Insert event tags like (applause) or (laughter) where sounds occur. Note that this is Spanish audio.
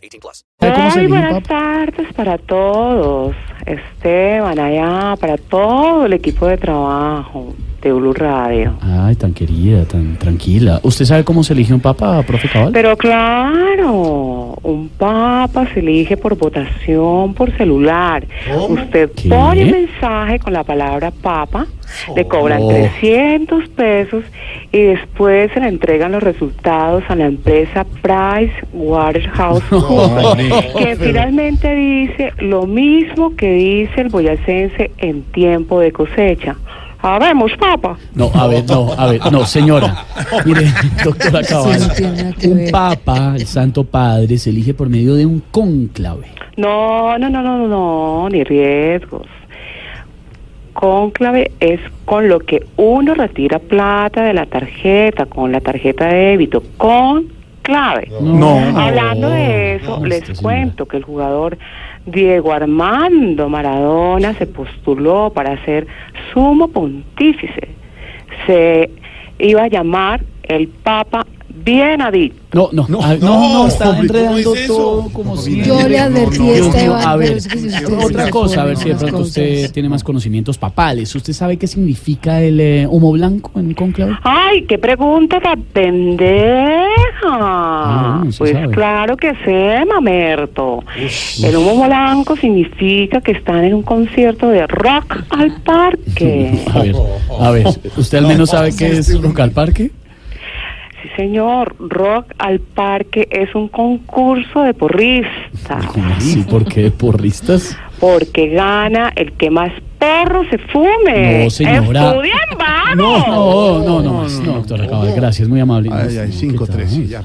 18 plus. ¿Sabe cómo se Muy buenas tardes para todos. Esteban, allá, para todo el equipo de trabajo de Blue Radio. Ay, tan querida, tan tranquila. ¿Usted sabe cómo se elige un papa, profe Cabal? Pero claro, un papa se elige por votación por celular. Usted ¿Qué? pone un mensaje con la palabra papa, le cobran Oh. 300 pesos y después se le entregan los resultados a la empresa Price Waterhouse que finalmente dice lo mismo que dice el boyacense en tiempo de cosecha. Habemos, papa. No, a ver, no, a ver, no, señora. (laughs) Mire, doctora Cabal, un papa, el Santo Padre, se elige por medio de un cónclave. No, no, no, no, no, no, ni riesgos. Cónclave es con lo que uno retira plata de la tarjeta, con la tarjeta de débito, con clave. No. Hablando de eso, No, les señora. cuento que el jugador Diego Armando Maradona se postuló para ser sumo pontífice. Se iba a llamar el Papa Bienadito. No, no, no, no, no, está enredando todo como si... Yo le advertí a a ver, pero es que si usted otra cosa, a ver si de pronto usted tiene más conocimientos papales. ¿Usted sabe qué significa el eh, humo blanco en cónclave? Ay, qué pregunta tan pendeja. Ah, pues sabe. claro que sé, mamerto. El humo blanco significa que están en un concierto de rock al parque. (laughs) A ver, a ver, ¿usted al menos sabe qué es Rock al Parque? Sí, señor, rock al parque es un concurso de porristas. ¿Cómo así? ¿Por qué de porristas? Porque gana el que más perro se fume. No, señora. Estudien, vamos. No, no, no, no, más. No, doctora Cabal, gracias, muy amable. Ay, ay, ¿Qué 5-3, tal? sí, ya.